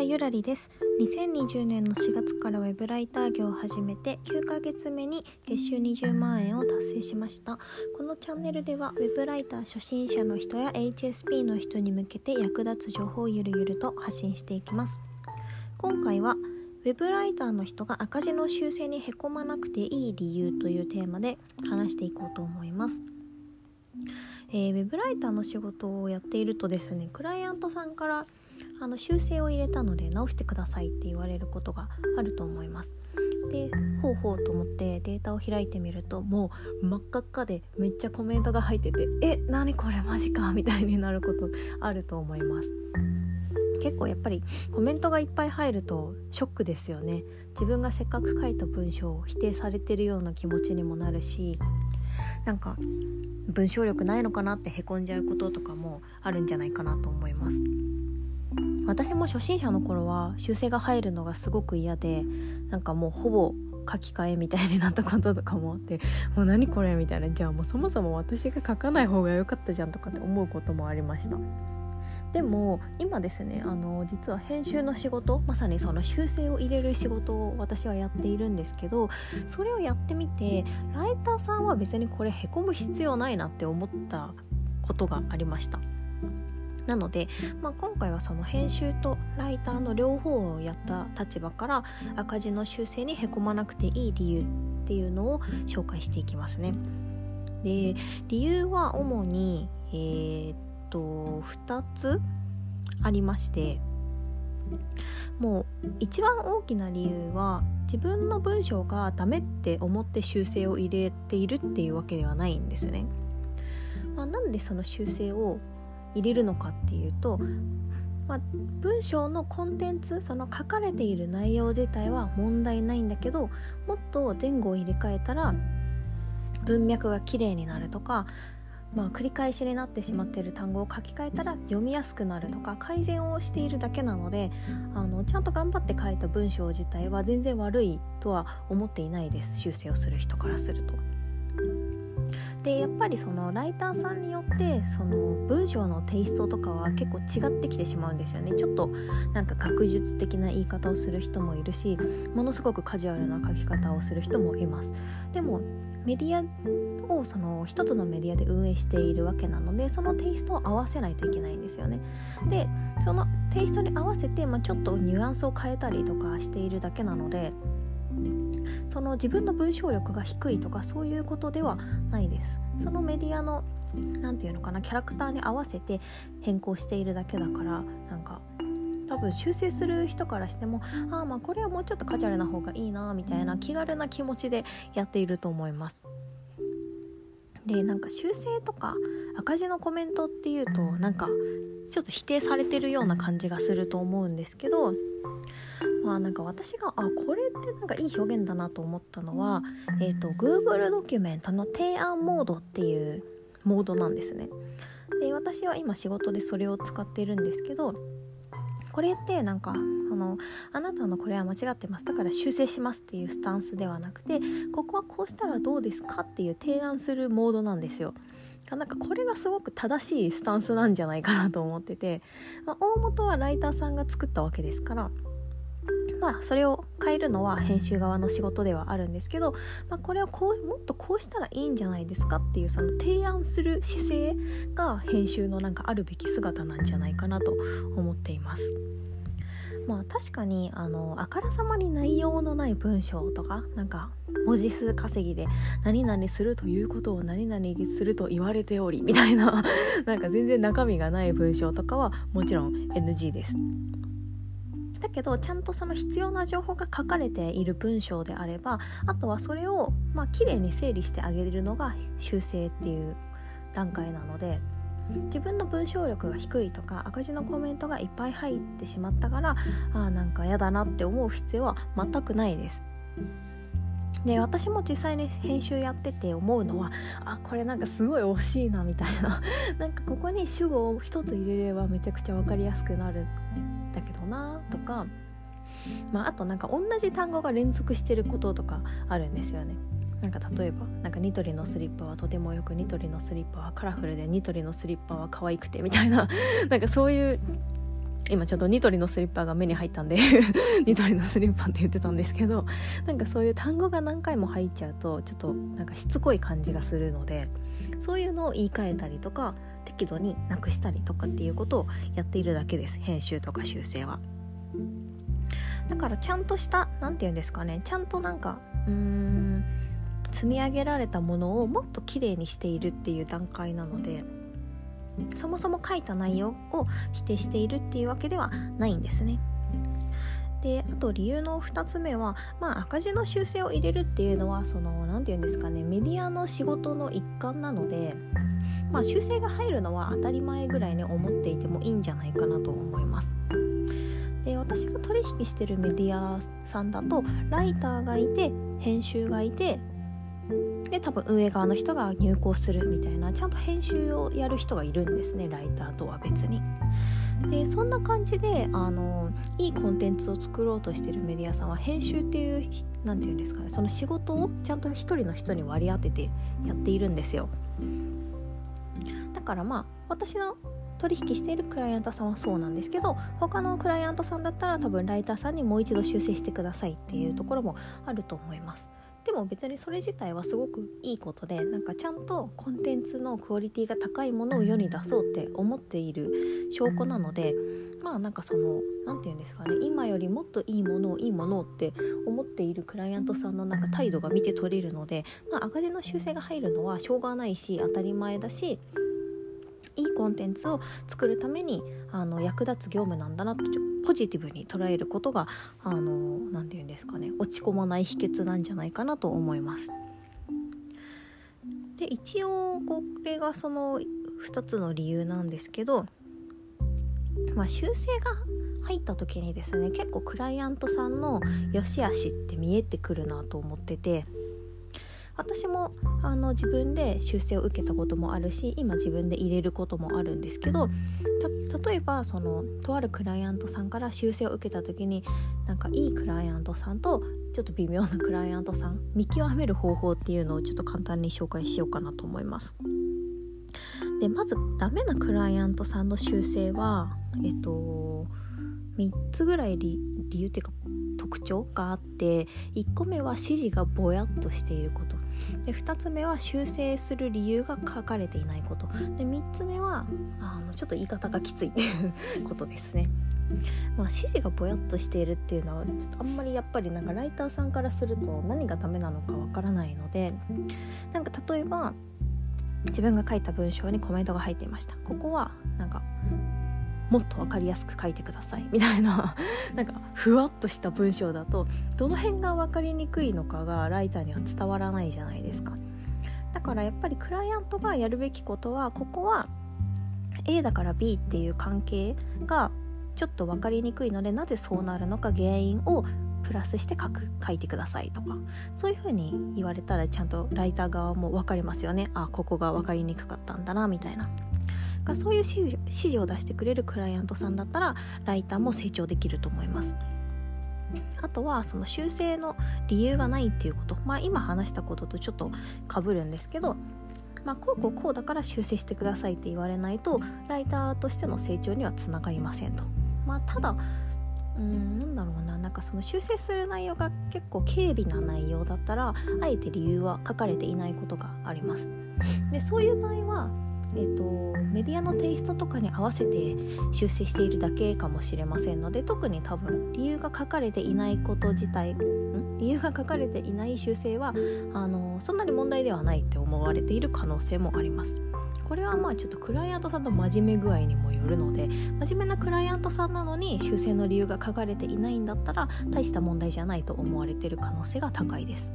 はゆらりです。2020年の4月からウェブライター業を始めて9ヶ月目に月収20万円を達成しました。このチャンネルではウェブライター初心者の人や HSP の人に向けて役立つ情報をゆるゆると発信していきます。今回はウェブライターの人が赤字の修正にへこまなくていい理由というテーマで話していこうと思います。えー、ウェブライターの仕事をやっているとですねクライアントさんからあの修正を入れたので直してくださいって言われることがあると思います。でほうほうと思ってデータを開いてみるともう真っ赤っかでめっちゃコメントが入ってて「え何これマジか」みたいになることあると思います。結構やっぱりコメントがいっぱい入るとショックですよね自分がせっかく書いた文章を否定されてるような気持ちにもなるしなんか文章力ないのかなってへこんじゃうこととかもあるんじゃないかなと思います私も初心者の頃は修正が入るのがすごく嫌でなんかもうほぼ書き換えみたいになったこととかもあって もう何これみたいなじゃあもうそもそも私が書かない方が良かったじゃんとかって思うこともありました。でも今ですねあの実は編集の仕事まさにその修正を入れる仕事を私はやっているんですけどそれをやってみてライターさんは別にこれへこむ必要ないなって思ったことがありました。なので、まあ、今回はその編集とライターの両方をやった立場から赤字の修正にへこまなくていい理由っていうのを紹介していきますね。で理由は主に、えー、っと2つありましてもう一番大きな理由は自分の文章がダメって思って修正を入れているっていうわけではないんですね。まあ、なんでその修正を入れるのかっていうと、まあ、文章のコンテンツその書かれている内容自体は問題ないんだけどもっと前後を入れ替えたら文脈が綺麗になるとかまあ、繰り返しになってしまっている単語を書き換えたら読みやすくなるとか改善をしているだけなのであのちゃんと頑張って書いた文章自体は全然悪いとは思っていないです修正をする人からすると。でやっぱりそのライターさんによってその文章のテイストとかは結構違ってきてしまうんですよね。ちょっとなんか学術的な言い方をする人もいるしものすごくカジュアルな書き方をする人もいます。でもメディアをその一つのメディアで運営しているわけなのでそのテイストを合わせないといけないんですよね。でそのテイストに合わせて、まあ、ちょっとニュアンスを変えたりとかしているだけなのでその自分の文章力が低いとかそういうことではないです。そのメディアの何て言うのかなキャラクターに合わせて変更しているだけだからなんか多分修正する人からしてもああまあこれはもうちょっとカジュアルな方がいいなみたいな気軽な気持ちでやっていると思います。でなんか修正とか赤字のコメントっていうとなんかちょっと否定されてるような感じがすると思うんですけどまあなんか私があこれってなんかいい表現だなと思ったのは、えーと、Google ドキュメントの提案モードっていうモードなんですね。で私は今仕事でそれを使っているんですけどこれってなんかそのあなたのこれは間違ってますだから修正しますっていうスタンスではなくてここはこうしたらどうですかっていう提案するモードなんですよ。なんかこれがすごく正しいスタンスなんじゃないかなと思ってて、まあ、大元はライターさんが作ったわけですからまあそれを変えるのは編集側の仕事ではあるんですけど、まあ、これをこうもっとこうしたらいいんじゃないですかっていうその提案する姿勢が編集のなんかあるべき姿なんじゃないかなと思っています。まあ確かにあのあからさまに内容のない文章とかなんか文字数稼ぎで何々するということを何々すると言われておりみたいななんか全然中身がない文章とかはもちろん NG です。だけどちゃんとその必要な情報が書かれている文章であればあとはそれをまあ綺麗に整理してあげるのが修正っていう段階なので自分の文章力が低いとか赤字のコメントがいっぱい入ってしまったからあなんか嫌だなって思う必要は全くないです。で私も実際に編集やってて思うのはあこれなんかすごい惜しいなみたいな なんかここに主語を一つ入れればめちゃくちゃ分かりやすくなるだけどなとか、まあ、あとなんか同じ単語が連続してることとかあるんですよね。なんか例えばなんかニトリのスリッパはとてもよくニトリのスリッパはカラフルでニトリのスリッパは可愛くてみたいななんかそういう今ちょっとニトリのスリッパが目に入ったんで ニトリのスリッパって言ってたんですけどなんかそういう単語が何回も入っちゃうとちょっとなんかしつこい感じがするのでそういうのを言い換えたりとか適度になくしたりとかっていうことをやっているだけです編集とか修正は。だからちゃんとした何て言うんですかねちゃんとなんかうーん積み上げられたものをもっと綺麗にしているっていう段階なのでそもそも書いた内容を否定しているっていうわけではないんですね。であと理由の2つ目は、まあ、赤字の修正を入れるっていうのはその何て言うんですかねメディアの仕事の一環なので、まあ、修正が入るのは当たり前ぐらいに思っていてもいいんじゃないかなと思います。で私が取引してるメディアさんだとライターがいて編集がいてで多分運営側の人が入稿するみたいなちゃんと編集をやる人がいるんですねライターとは別に。でそんな感じであのいいコンテンツを作ろうとしてるメディアさんは編集っていう何て言うんですかねその仕事をちゃんと一人の人に割り当ててやっているんですよだからまあ私の取引しているクライアントさんはそうなんですけど他のクライアントさんだったら多分ライターさんにもう一度修正してくださいっていうところもあると思いますでも別にそれ自体はすごくいいことでなんかちゃんとコンテンツのクオリティが高いものを世に出そうって思っている証拠なのでまあなんかその何て言うんですかね今よりもっといいものをいいものをって思っているクライアントさんのなんか態度が見て取れるので、まあ、赤字の修正が入るのはしょうがないし当たり前だしいいコンテンツを作るためにあの役立つ業務なんだなとポジティブに捉えることが何て言うんですかね落ち込まない秘訣なんじゃないかなと思います。で一応これがその2つの理由なんですけど、まあ、修正が入った時にですね結構クライアントさんの良し悪しって見えてくるなと思ってて私もあの自分で修正を受けたこともあるし今自分で入れることもあるんですけど例えばそのとあるクライアントさんから修正を受けた時になんかいいクライアントさんとちょっと微妙なクライアントさん見極める方法っていうのをちょっと簡単に紹介しようかなと思います。でまずダメなクライアントさんの修正はえっと3つぐらい理由っていうか特徴があって1個目は指示がぼやっとしていること。で2つ目は修正する理由が書かれていないこと。で3つ目はあのちょっと言い方がきついっていうことですね。まあ、指示がぼやっとしているっていうのはちょっとあんまりやっぱりなんかライターさんからすると何がダメなのかわからないのでなんか例えば自分が書いた文章にコメントが入っていました。ここはなんかもっと分かりやすく書いてください。みたいな。なんかふわっとした文章だとどの辺が分かりにくいのかがライターには伝わらないじゃないですか。だからやっぱりクライアントがやるべきことはここは A だから B っていう関係がちょっと分かりにくいのでなぜそうなるのか原因をプラスして書く書いてくださいとか。そういう風に言われたらちゃんとライター側も分かりますよね。あここが分かりにくかったんだなみたいな。がそういう指示指示を出してくれるクライアントさんだったらライターも成長できると思います。あとはその修正の理由がないっていうことまあ今話したこととちょっとかぶるんですけどまあ、こうこうこうだから修正してくださいって言われないとライターとしての成長にはつながりませんと。まあ、ただうんなんだろうななんかその修正する内容が結構軽微な内容だったらあえて理由は書かれていないことがあります。でそういう場合はえーと、メディアのテイストとかに合わせて修正しているだけかもしれませんので特に多分理由が書かれていないこと自体理由が書かれていない修正はあのそんなに問題ではないって思われている可能性もあります。これはまあちょっとクライアントさんの真面目具合にもよるので真面目なクライアントさんなのに修正の理由が書かれていないんだったら大した問題じゃないと思われている可能性が高いです。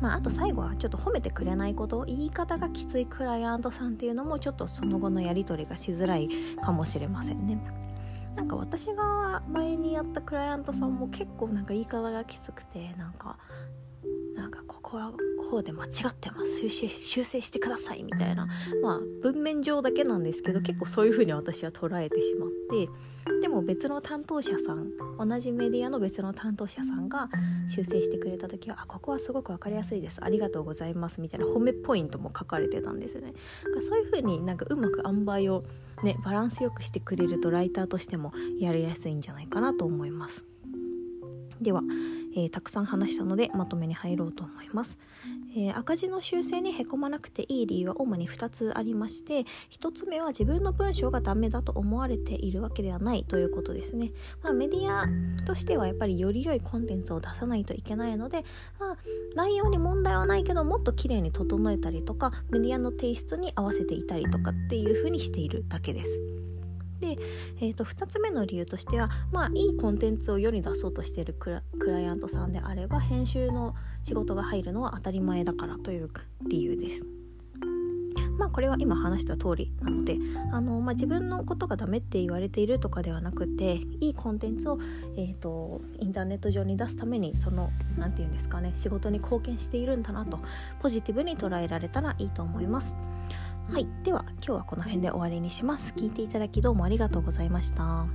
まあ、あと最後はちょっと褒めてくれないこと言い方がきついクライアントさんっていうのもちょっとその後のやり取りがしづらいかもしれませんね。なんか私が前にやったクライアントさんも結構なんか言い方がきつくてなんかなんかここはこうで間違ってます。修正修正してくださいみたいな。まあ文面上だけなんですけど結構そういう風に私は捉えてしまって。でも別の担当者さん同じメディアの別の担当者さんが修正してくれた時は「あここはすごく分かりやすいです。ありがとうございます」みたいな褒めポイントも書かれてたんですね。そういう風になんかうまく塩梅をねバランスよくしてくれるとライターとしてもやりやすいんじゃないかなと思います。では、えー、たくさん話したのでまとめに入ろうと思います、えー、赤字の修正にへこまなくていい理由は主に2つありまして1つ目は自分の文章がダメだと思われているわけではないということですね、まあ、メディアとしてはやっぱりより良いコンテンツを出さないといけないので、まあ、内容に問題はないけどもっと綺麗に整えたりとかメディアのテイストに合わせていたりとかっていう風にしているだけです。で、えー、と2つ目の理由としては、まあ、いいコンテンツを世に出そうとしているクライアントさんであれば編集の仕事が入るのは当たり前だからという理由です。まあこれは今話した通りなのであの、まあ、自分のことがダメって言われているとかではなくていいコンテンツを、えーと、インターネット上に出すためにその何て言うんですかね仕事に貢献しているんだなとポジティブに捉えられたらいいと思います。はい。では今日はこの辺で終わりにします。聞いていただきどうもありがとうございました。